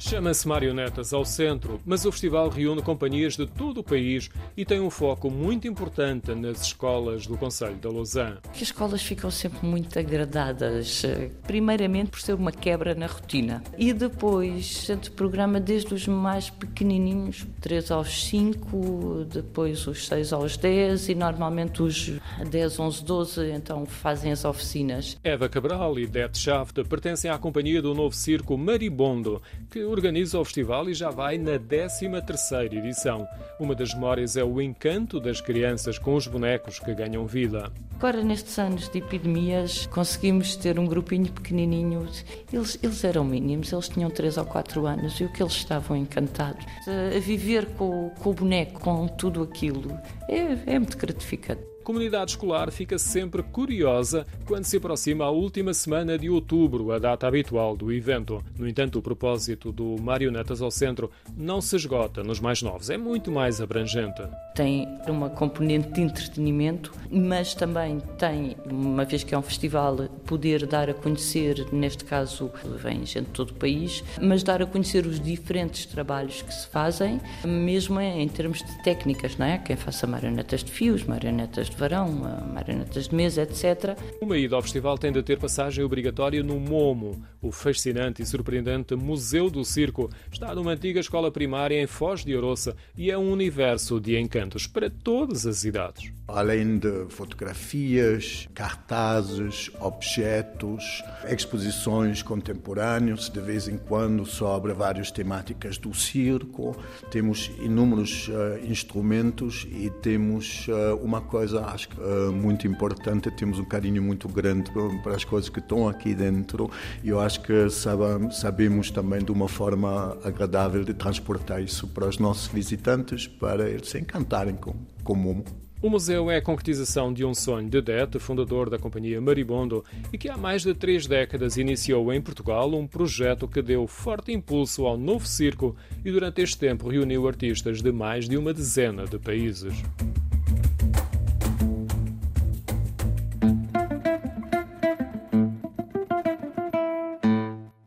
Chama-se Marionetas ao Centro, mas o festival reúne companhias de todo o país e tem um foco muito importante nas escolas do Conselho da Lausanne. As escolas ficam sempre muito agradadas, primeiramente por ser uma quebra na rotina e depois gente programa desde os mais pequenininhos, 3 aos 5, depois os 6 aos 10 e normalmente os 10, 11, 12 então fazem as oficinas. Eva Cabral e Dete pertencem à companhia do novo circo Maribondo, que organiza o festival e já vai na 13ª edição. Uma das memórias é o encanto das crianças com os bonecos que ganham vida. Agora, nestes anos de epidemias, conseguimos ter um grupinho pequenininho. Eles, eles eram mínimos, eles tinham 3 ou 4 anos e o que eles estavam encantados. A viver com, com o boneco, com tudo aquilo, é, é muito gratificante comunidade escolar fica sempre curiosa quando se aproxima a última semana de outubro, a data habitual do evento. No entanto, o propósito do Marionetas ao Centro não se esgota nos mais novos, é muito mais abrangente. Tem uma componente de entretenimento, mas também tem, uma vez que é um festival, poder dar a conhecer, neste caso vem gente de todo o país, mas dar a conhecer os diferentes trabalhos que se fazem, mesmo em termos de técnicas, não é? Quem faça marionetas de fios, marionetas de varão, marionetas de mesa, etc. Uma ida ao festival tem de ter passagem obrigatória no MOMO, o fascinante e surpreendente Museu do Circo. Está numa antiga escola primária em Foz de Aroça e é um universo de encantos para todas as idades. Além de fotografias, cartazes, objetos, exposições contemporâneas, de vez em quando sobre várias temáticas do circo, temos inúmeros uh, instrumentos e temos uh, uma coisa acho que é muito importante, temos um carinho muito grande para as coisas que estão aqui dentro e eu acho que sabemos também de uma forma agradável de transportar isso para os nossos visitantes, para eles se encantarem com, com o Momo. O museu é a concretização de um sonho de Dete, fundador da companhia Maribondo, e que há mais de três décadas iniciou em Portugal um projeto que deu forte impulso ao novo circo e durante este tempo reuniu artistas de mais de uma dezena de países.